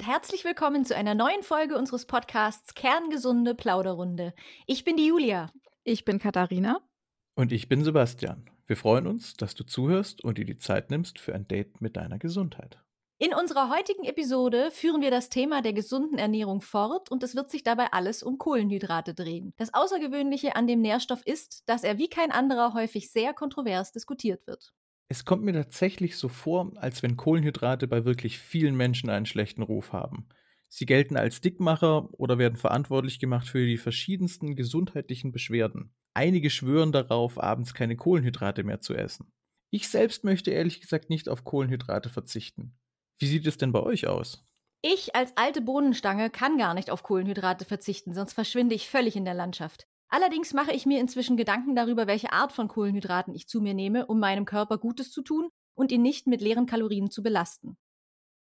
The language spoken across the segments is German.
und herzlich willkommen zu einer neuen Folge unseres Podcasts Kerngesunde Plauderrunde. Ich bin die Julia. Ich bin Katharina. Und ich bin Sebastian. Wir freuen uns, dass du zuhörst und dir die Zeit nimmst für ein Date mit deiner Gesundheit. In unserer heutigen Episode führen wir das Thema der gesunden Ernährung fort und es wird sich dabei alles um Kohlenhydrate drehen. Das Außergewöhnliche an dem Nährstoff ist, dass er wie kein anderer häufig sehr kontrovers diskutiert wird. Es kommt mir tatsächlich so vor, als wenn Kohlenhydrate bei wirklich vielen Menschen einen schlechten Ruf haben. Sie gelten als Dickmacher oder werden verantwortlich gemacht für die verschiedensten gesundheitlichen Beschwerden. Einige schwören darauf, abends keine Kohlenhydrate mehr zu essen. Ich selbst möchte ehrlich gesagt nicht auf Kohlenhydrate verzichten. Wie sieht es denn bei euch aus? Ich als alte Bohnenstange kann gar nicht auf Kohlenhydrate verzichten, sonst verschwinde ich völlig in der Landschaft. Allerdings mache ich mir inzwischen Gedanken darüber, welche Art von Kohlenhydraten ich zu mir nehme, um meinem Körper Gutes zu tun und ihn nicht mit leeren Kalorien zu belasten.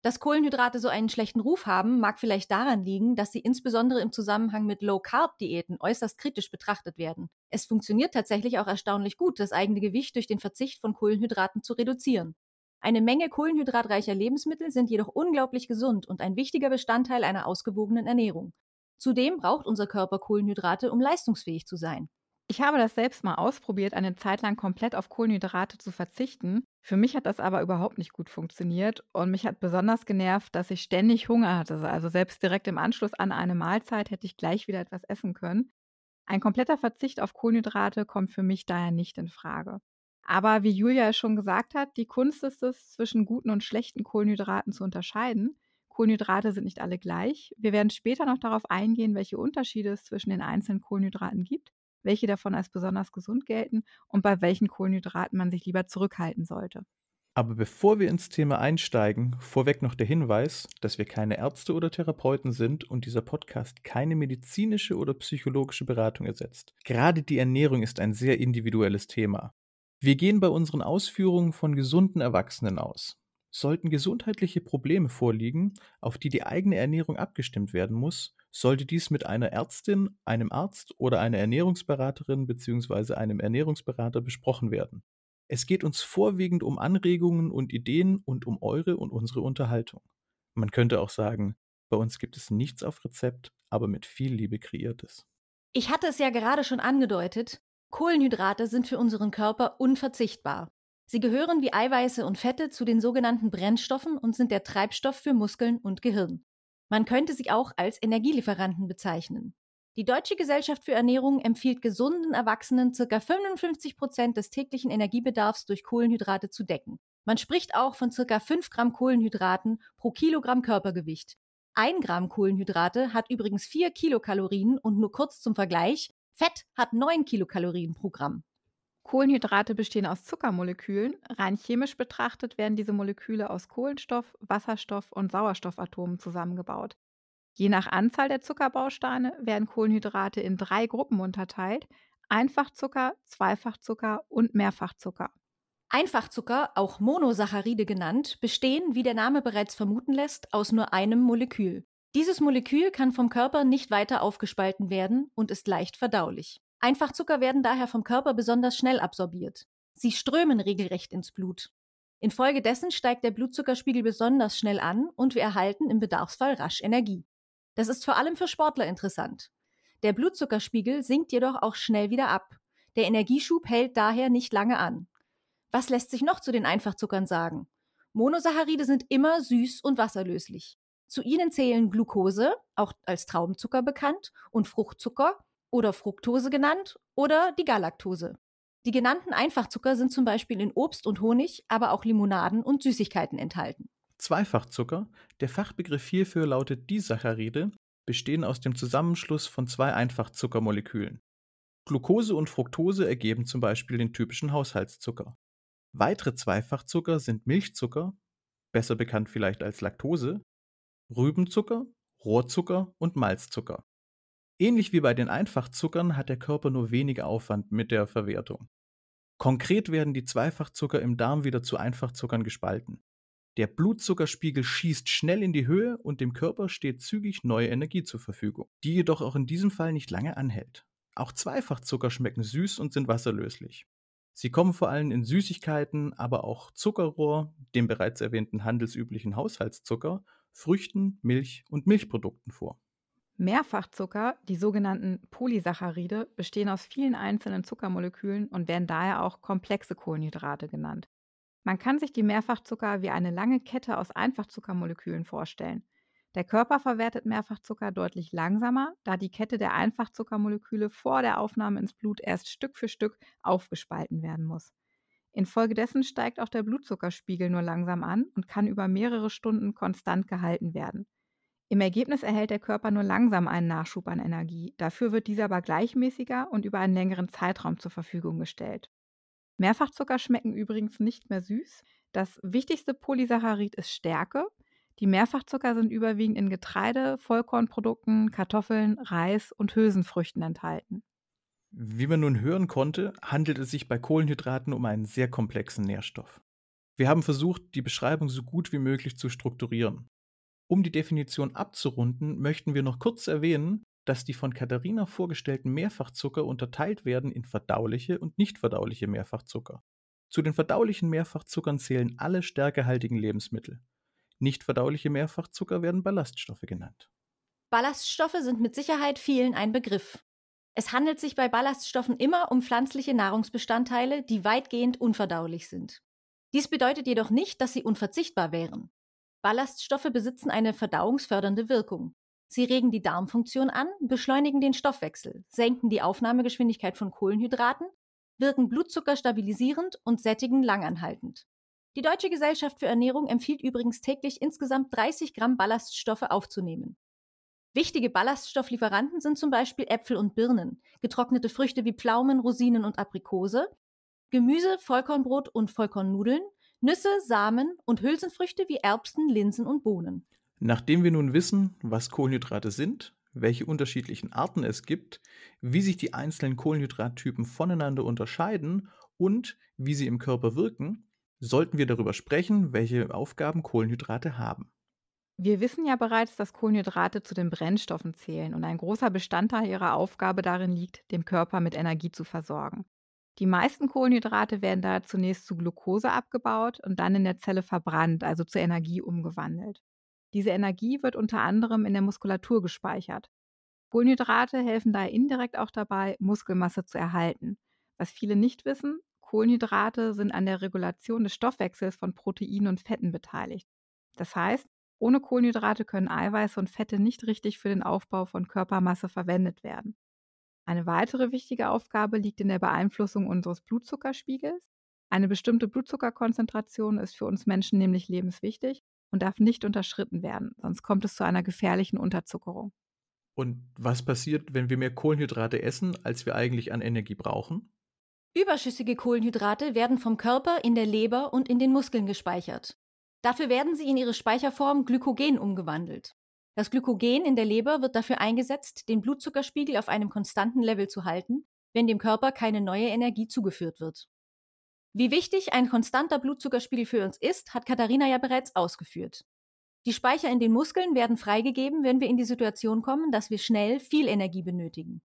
Dass Kohlenhydrate so einen schlechten Ruf haben, mag vielleicht daran liegen, dass sie insbesondere im Zusammenhang mit Low-Carb-Diäten äußerst kritisch betrachtet werden. Es funktioniert tatsächlich auch erstaunlich gut, das eigene Gewicht durch den Verzicht von Kohlenhydraten zu reduzieren. Eine Menge kohlenhydratreicher Lebensmittel sind jedoch unglaublich gesund und ein wichtiger Bestandteil einer ausgewogenen Ernährung. Zudem braucht unser Körper Kohlenhydrate, um leistungsfähig zu sein. Ich habe das selbst mal ausprobiert, eine Zeit lang komplett auf Kohlenhydrate zu verzichten. Für mich hat das aber überhaupt nicht gut funktioniert und mich hat besonders genervt, dass ich ständig Hunger hatte. Also selbst direkt im Anschluss an eine Mahlzeit hätte ich gleich wieder etwas essen können. Ein kompletter Verzicht auf Kohlenhydrate kommt für mich daher nicht in Frage. Aber wie Julia schon gesagt hat, die Kunst ist es, zwischen guten und schlechten Kohlenhydraten zu unterscheiden. Kohlenhydrate sind nicht alle gleich. Wir werden später noch darauf eingehen, welche Unterschiede es zwischen den einzelnen Kohlenhydraten gibt, welche davon als besonders gesund gelten und bei welchen Kohlenhydraten man sich lieber zurückhalten sollte. Aber bevor wir ins Thema einsteigen, vorweg noch der Hinweis, dass wir keine Ärzte oder Therapeuten sind und dieser Podcast keine medizinische oder psychologische Beratung ersetzt. Gerade die Ernährung ist ein sehr individuelles Thema. Wir gehen bei unseren Ausführungen von gesunden Erwachsenen aus. Sollten gesundheitliche Probleme vorliegen, auf die die eigene Ernährung abgestimmt werden muss, sollte dies mit einer Ärztin, einem Arzt oder einer Ernährungsberaterin bzw. einem Ernährungsberater besprochen werden. Es geht uns vorwiegend um Anregungen und Ideen und um eure und unsere Unterhaltung. Man könnte auch sagen, bei uns gibt es nichts auf Rezept, aber mit viel Liebe kreiertes. Ich hatte es ja gerade schon angedeutet, Kohlenhydrate sind für unseren Körper unverzichtbar. Sie gehören wie Eiweiße und Fette zu den sogenannten Brennstoffen und sind der Treibstoff für Muskeln und Gehirn. Man könnte sie auch als Energielieferanten bezeichnen. Die Deutsche Gesellschaft für Ernährung empfiehlt gesunden Erwachsenen ca. 55 Prozent des täglichen Energiebedarfs durch Kohlenhydrate zu decken. Man spricht auch von ca. 5 Gramm Kohlenhydraten pro Kilogramm Körpergewicht. Ein Gramm Kohlenhydrate hat übrigens 4 Kilokalorien und nur kurz zum Vergleich, Fett hat 9 Kilokalorien pro Gramm. Kohlenhydrate bestehen aus Zuckermolekülen. Rein chemisch betrachtet werden diese Moleküle aus Kohlenstoff, Wasserstoff und Sauerstoffatomen zusammengebaut. Je nach Anzahl der Zuckerbausteine werden Kohlenhydrate in drei Gruppen unterteilt: Einfachzucker, Zweifachzucker und Mehrfachzucker. Einfachzucker, auch Monosaccharide genannt, bestehen, wie der Name bereits vermuten lässt, aus nur einem Molekül. Dieses Molekül kann vom Körper nicht weiter aufgespalten werden und ist leicht verdaulich. Einfachzucker werden daher vom Körper besonders schnell absorbiert. Sie strömen regelrecht ins Blut. Infolgedessen steigt der Blutzuckerspiegel besonders schnell an und wir erhalten im Bedarfsfall rasch Energie. Das ist vor allem für Sportler interessant. Der Blutzuckerspiegel sinkt jedoch auch schnell wieder ab. Der Energieschub hält daher nicht lange an. Was lässt sich noch zu den Einfachzuckern sagen? Monosaccharide sind immer süß und wasserlöslich. Zu ihnen zählen Glucose, auch als Traubenzucker bekannt, und Fruchtzucker oder Fructose genannt oder die Galaktose. Die genannten Einfachzucker sind zum Beispiel in Obst und Honig, aber auch Limonaden und Süßigkeiten enthalten. Zweifachzucker, der Fachbegriff hierfür lautet Disaccharide, bestehen aus dem Zusammenschluss von zwei Einfachzuckermolekülen. Glucose und Fructose ergeben zum Beispiel den typischen Haushaltszucker. Weitere Zweifachzucker sind Milchzucker, besser bekannt vielleicht als Laktose, Rübenzucker, Rohrzucker und Malzzucker. Ähnlich wie bei den Einfachzuckern hat der Körper nur wenig Aufwand mit der Verwertung. Konkret werden die Zweifachzucker im Darm wieder zu Einfachzuckern gespalten. Der Blutzuckerspiegel schießt schnell in die Höhe und dem Körper steht zügig neue Energie zur Verfügung, die jedoch auch in diesem Fall nicht lange anhält. Auch Zweifachzucker schmecken süß und sind wasserlöslich. Sie kommen vor allem in Süßigkeiten, aber auch Zuckerrohr, dem bereits erwähnten handelsüblichen Haushaltszucker, Früchten, Milch und Milchprodukten vor. Mehrfachzucker, die sogenannten Polysaccharide, bestehen aus vielen einzelnen Zuckermolekülen und werden daher auch komplexe Kohlenhydrate genannt. Man kann sich die Mehrfachzucker wie eine lange Kette aus Einfachzuckermolekülen vorstellen. Der Körper verwertet Mehrfachzucker deutlich langsamer, da die Kette der Einfachzuckermoleküle vor der Aufnahme ins Blut erst Stück für Stück aufgespalten werden muss. Infolgedessen steigt auch der Blutzuckerspiegel nur langsam an und kann über mehrere Stunden konstant gehalten werden. Im Ergebnis erhält der Körper nur langsam einen Nachschub an Energie, dafür wird dieser aber gleichmäßiger und über einen längeren Zeitraum zur Verfügung gestellt. Mehrfachzucker schmecken übrigens nicht mehr süß. Das wichtigste Polysaccharid ist Stärke. Die Mehrfachzucker sind überwiegend in Getreide, Vollkornprodukten, Kartoffeln, Reis und Hülsenfrüchten enthalten. Wie man nun hören konnte, handelt es sich bei Kohlenhydraten um einen sehr komplexen Nährstoff. Wir haben versucht, die Beschreibung so gut wie möglich zu strukturieren. Um die Definition abzurunden, möchten wir noch kurz erwähnen, dass die von Katharina vorgestellten Mehrfachzucker unterteilt werden in verdauliche und nicht verdauliche Mehrfachzucker. Zu den verdaulichen Mehrfachzuckern zählen alle stärkehaltigen Lebensmittel. Nicht verdauliche Mehrfachzucker werden Ballaststoffe genannt. Ballaststoffe sind mit Sicherheit vielen ein Begriff. Es handelt sich bei Ballaststoffen immer um pflanzliche Nahrungsbestandteile, die weitgehend unverdaulich sind. Dies bedeutet jedoch nicht, dass sie unverzichtbar wären. Ballaststoffe besitzen eine verdauungsfördernde Wirkung. Sie regen die Darmfunktion an, beschleunigen den Stoffwechsel, senken die Aufnahmegeschwindigkeit von Kohlenhydraten, wirken Blutzucker stabilisierend und sättigen langanhaltend. Die Deutsche Gesellschaft für Ernährung empfiehlt übrigens täglich insgesamt 30 Gramm Ballaststoffe aufzunehmen. Wichtige Ballaststofflieferanten sind zum Beispiel Äpfel und Birnen, getrocknete Früchte wie Pflaumen, Rosinen und Aprikose, Gemüse, Vollkornbrot und Vollkornnudeln, Nüsse, Samen und Hülsenfrüchte wie Erbsen, Linsen und Bohnen. Nachdem wir nun wissen, was Kohlenhydrate sind, welche unterschiedlichen Arten es gibt, wie sich die einzelnen Kohlenhydrattypen voneinander unterscheiden und wie sie im Körper wirken, sollten wir darüber sprechen, welche Aufgaben Kohlenhydrate haben. Wir wissen ja bereits, dass Kohlenhydrate zu den Brennstoffen zählen und ein großer Bestandteil ihrer Aufgabe darin liegt, den Körper mit Energie zu versorgen. Die meisten Kohlenhydrate werden daher zunächst zu Glucose abgebaut und dann in der Zelle verbrannt, also zur Energie umgewandelt. Diese Energie wird unter anderem in der Muskulatur gespeichert. Kohlenhydrate helfen daher indirekt auch dabei, Muskelmasse zu erhalten. Was viele nicht wissen, Kohlenhydrate sind an der Regulation des Stoffwechsels von Proteinen und Fetten beteiligt. Das heißt, ohne Kohlenhydrate können Eiweiße und Fette nicht richtig für den Aufbau von Körpermasse verwendet werden. Eine weitere wichtige Aufgabe liegt in der Beeinflussung unseres Blutzuckerspiegels. Eine bestimmte Blutzuckerkonzentration ist für uns Menschen nämlich lebenswichtig und darf nicht unterschritten werden, sonst kommt es zu einer gefährlichen Unterzuckerung. Und was passiert, wenn wir mehr Kohlenhydrate essen, als wir eigentlich an Energie brauchen? Überschüssige Kohlenhydrate werden vom Körper in der Leber und in den Muskeln gespeichert. Dafür werden sie in ihre Speicherform Glykogen umgewandelt. Das Glykogen in der Leber wird dafür eingesetzt, den Blutzuckerspiegel auf einem konstanten Level zu halten, wenn dem Körper keine neue Energie zugeführt wird. Wie wichtig ein konstanter Blutzuckerspiegel für uns ist, hat Katharina ja bereits ausgeführt. Die Speicher in den Muskeln werden freigegeben, wenn wir in die Situation kommen, dass wir schnell viel Energie benötigen.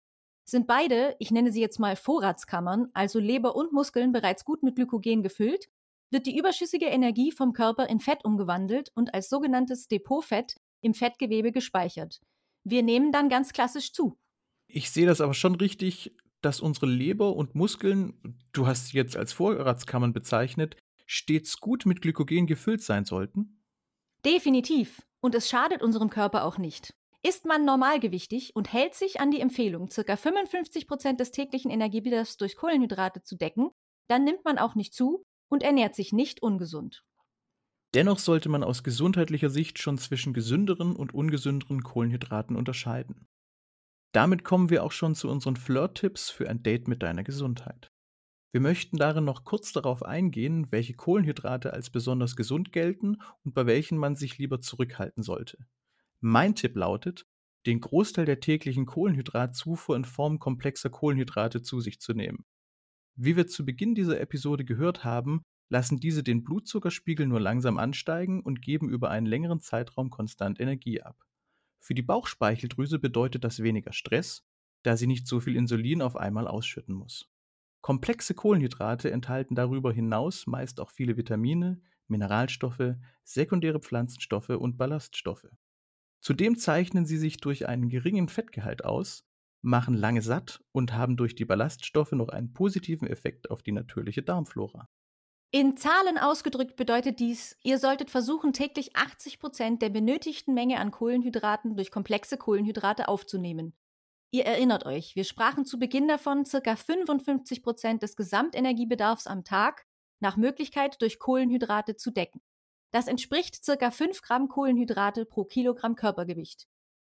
Sind beide, ich nenne sie jetzt mal Vorratskammern, also Leber und Muskeln bereits gut mit Glykogen gefüllt, wird die überschüssige Energie vom Körper in Fett umgewandelt und als sogenanntes Depotfett im Fettgewebe gespeichert. Wir nehmen dann ganz klassisch zu. Ich sehe das aber schon richtig, dass unsere Leber und Muskeln, du hast sie jetzt als Vorratskammern bezeichnet, stets gut mit Glykogen gefüllt sein sollten? Definitiv. Und es schadet unserem Körper auch nicht. Ist man normalgewichtig und hält sich an die Empfehlung, ca. 55 Prozent des täglichen Energiebedarfs durch Kohlenhydrate zu decken, dann nimmt man auch nicht zu und ernährt sich nicht ungesund. Dennoch sollte man aus gesundheitlicher Sicht schon zwischen gesünderen und ungesünderen Kohlenhydraten unterscheiden. Damit kommen wir auch schon zu unseren Flirt-Tipps für ein Date mit deiner Gesundheit. Wir möchten darin noch kurz darauf eingehen, welche Kohlenhydrate als besonders gesund gelten und bei welchen man sich lieber zurückhalten sollte. Mein Tipp lautet, den Großteil der täglichen Kohlenhydratzufuhr in Form komplexer Kohlenhydrate zu sich zu nehmen. Wie wir zu Beginn dieser Episode gehört haben, lassen diese den Blutzuckerspiegel nur langsam ansteigen und geben über einen längeren Zeitraum konstant Energie ab. Für die Bauchspeicheldrüse bedeutet das weniger Stress, da sie nicht so viel Insulin auf einmal ausschütten muss. Komplexe Kohlenhydrate enthalten darüber hinaus meist auch viele Vitamine, Mineralstoffe, sekundäre Pflanzenstoffe und Ballaststoffe. Zudem zeichnen sie sich durch einen geringen Fettgehalt aus, machen lange satt und haben durch die Ballaststoffe noch einen positiven Effekt auf die natürliche Darmflora. In Zahlen ausgedrückt bedeutet dies, ihr solltet versuchen, täglich 80 Prozent der benötigten Menge an Kohlenhydraten durch komplexe Kohlenhydrate aufzunehmen. Ihr erinnert euch, wir sprachen zu Beginn davon, ca. 55 Prozent des Gesamtenergiebedarfs am Tag nach Möglichkeit durch Kohlenhydrate zu decken. Das entspricht ca. 5 Gramm Kohlenhydrate pro Kilogramm Körpergewicht.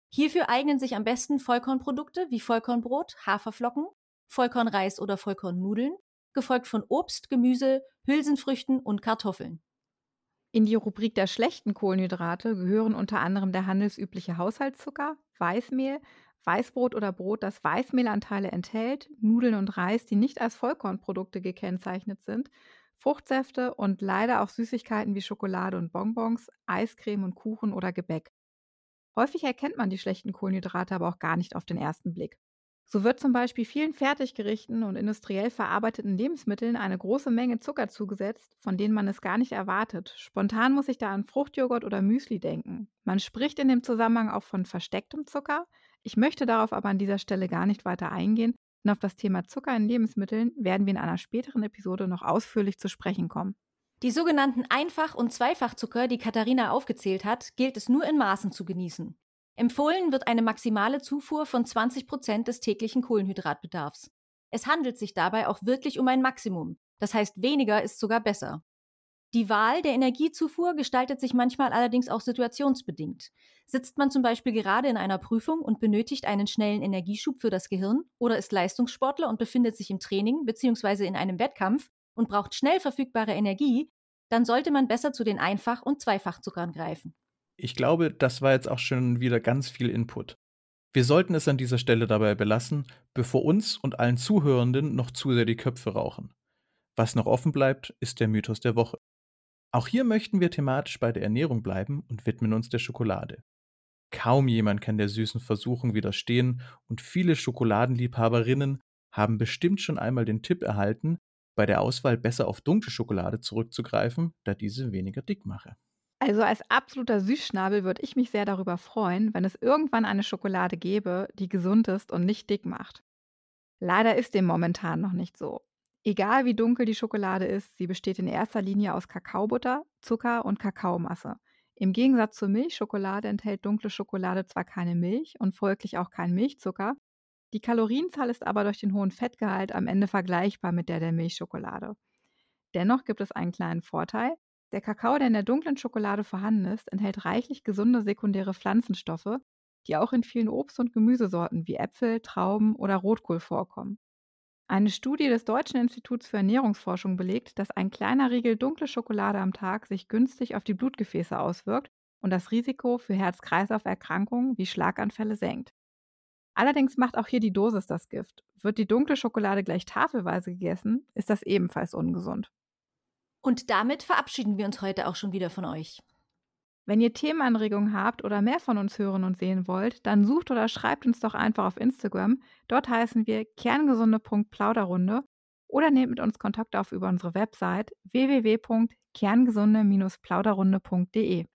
Hierfür eignen sich am besten Vollkornprodukte wie Vollkornbrot, Haferflocken, Vollkornreis oder Vollkornnudeln, gefolgt von Obst, Gemüse, Hülsenfrüchten und Kartoffeln. In die Rubrik der schlechten Kohlenhydrate gehören unter anderem der handelsübliche Haushaltszucker, Weißmehl, Weißbrot oder Brot, das Weißmehlanteile enthält, Nudeln und Reis, die nicht als Vollkornprodukte gekennzeichnet sind, Fruchtsäfte und leider auch Süßigkeiten wie Schokolade und Bonbons, Eiscreme und Kuchen oder Gebäck. Häufig erkennt man die schlechten Kohlenhydrate aber auch gar nicht auf den ersten Blick. So wird zum Beispiel vielen Fertiggerichten und industriell verarbeiteten Lebensmitteln eine große Menge Zucker zugesetzt, von denen man es gar nicht erwartet. Spontan muss ich da an Fruchtjoghurt oder Müsli denken. Man spricht in dem Zusammenhang auch von verstecktem Zucker. Ich möchte darauf aber an dieser Stelle gar nicht weiter eingehen, und auf das Thema Zucker in Lebensmitteln werden wir in einer späteren Episode noch ausführlich zu sprechen kommen. Die sogenannten Einfach- und Zweifachzucker, die Katharina aufgezählt hat, gilt es nur in Maßen zu genießen. Empfohlen wird eine maximale Zufuhr von 20 Prozent des täglichen Kohlenhydratbedarfs. Es handelt sich dabei auch wirklich um ein Maximum. Das heißt, weniger ist sogar besser. Die Wahl der Energiezufuhr gestaltet sich manchmal allerdings auch situationsbedingt. Sitzt man zum Beispiel gerade in einer Prüfung und benötigt einen schnellen Energieschub für das Gehirn oder ist Leistungssportler und befindet sich im Training bzw. in einem Wettkampf und braucht schnell verfügbare Energie, dann sollte man besser zu den Einfach- und Zweifachzuckern greifen. Ich glaube, das war jetzt auch schon wieder ganz viel Input. Wir sollten es an dieser Stelle dabei belassen, bevor uns und allen Zuhörenden noch zu sehr die Köpfe rauchen. Was noch offen bleibt, ist der Mythos der Woche. Auch hier möchten wir thematisch bei der Ernährung bleiben und widmen uns der Schokolade. Kaum jemand kann der süßen Versuchung widerstehen und viele Schokoladenliebhaberinnen haben bestimmt schon einmal den Tipp erhalten, bei der Auswahl besser auf dunkle Schokolade zurückzugreifen, da diese weniger dick mache. Also als absoluter Süßschnabel würde ich mich sehr darüber freuen, wenn es irgendwann eine Schokolade gäbe, die gesund ist und nicht dick macht. Leider ist dem momentan noch nicht so. Egal wie dunkel die Schokolade ist, sie besteht in erster Linie aus Kakaobutter, Zucker und Kakaomasse. Im Gegensatz zur Milchschokolade enthält dunkle Schokolade zwar keine Milch und folglich auch keinen Milchzucker, die Kalorienzahl ist aber durch den hohen Fettgehalt am Ende vergleichbar mit der der Milchschokolade. Dennoch gibt es einen kleinen Vorteil. Der Kakao, der in der dunklen Schokolade vorhanden ist, enthält reichlich gesunde sekundäre Pflanzenstoffe, die auch in vielen Obst- und Gemüsesorten wie Äpfel, Trauben oder Rotkohl vorkommen. Eine Studie des Deutschen Instituts für Ernährungsforschung belegt, dass ein kleiner Riegel dunkle Schokolade am Tag sich günstig auf die Blutgefäße auswirkt und das Risiko für Herz-Kreislauf-Erkrankungen wie Schlaganfälle senkt. Allerdings macht auch hier die Dosis das Gift. Wird die dunkle Schokolade gleich tafelweise gegessen, ist das ebenfalls ungesund. Und damit verabschieden wir uns heute auch schon wieder von euch. Wenn ihr Themenanregungen habt oder mehr von uns hören und sehen wollt, dann sucht oder schreibt uns doch einfach auf Instagram. Dort heißen wir kerngesunde.plauderrunde oder nehmt mit uns Kontakt auf über unsere Website www.kerngesunde-plauderrunde.de.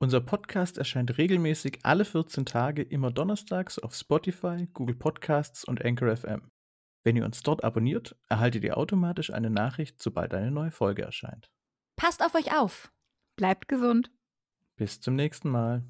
Unser Podcast erscheint regelmäßig alle 14 Tage immer donnerstags auf Spotify, Google Podcasts und Anchor FM. Wenn ihr uns dort abonniert, erhaltet ihr automatisch eine Nachricht, sobald eine neue Folge erscheint. Passt auf euch auf. Bleibt gesund. Bis zum nächsten Mal.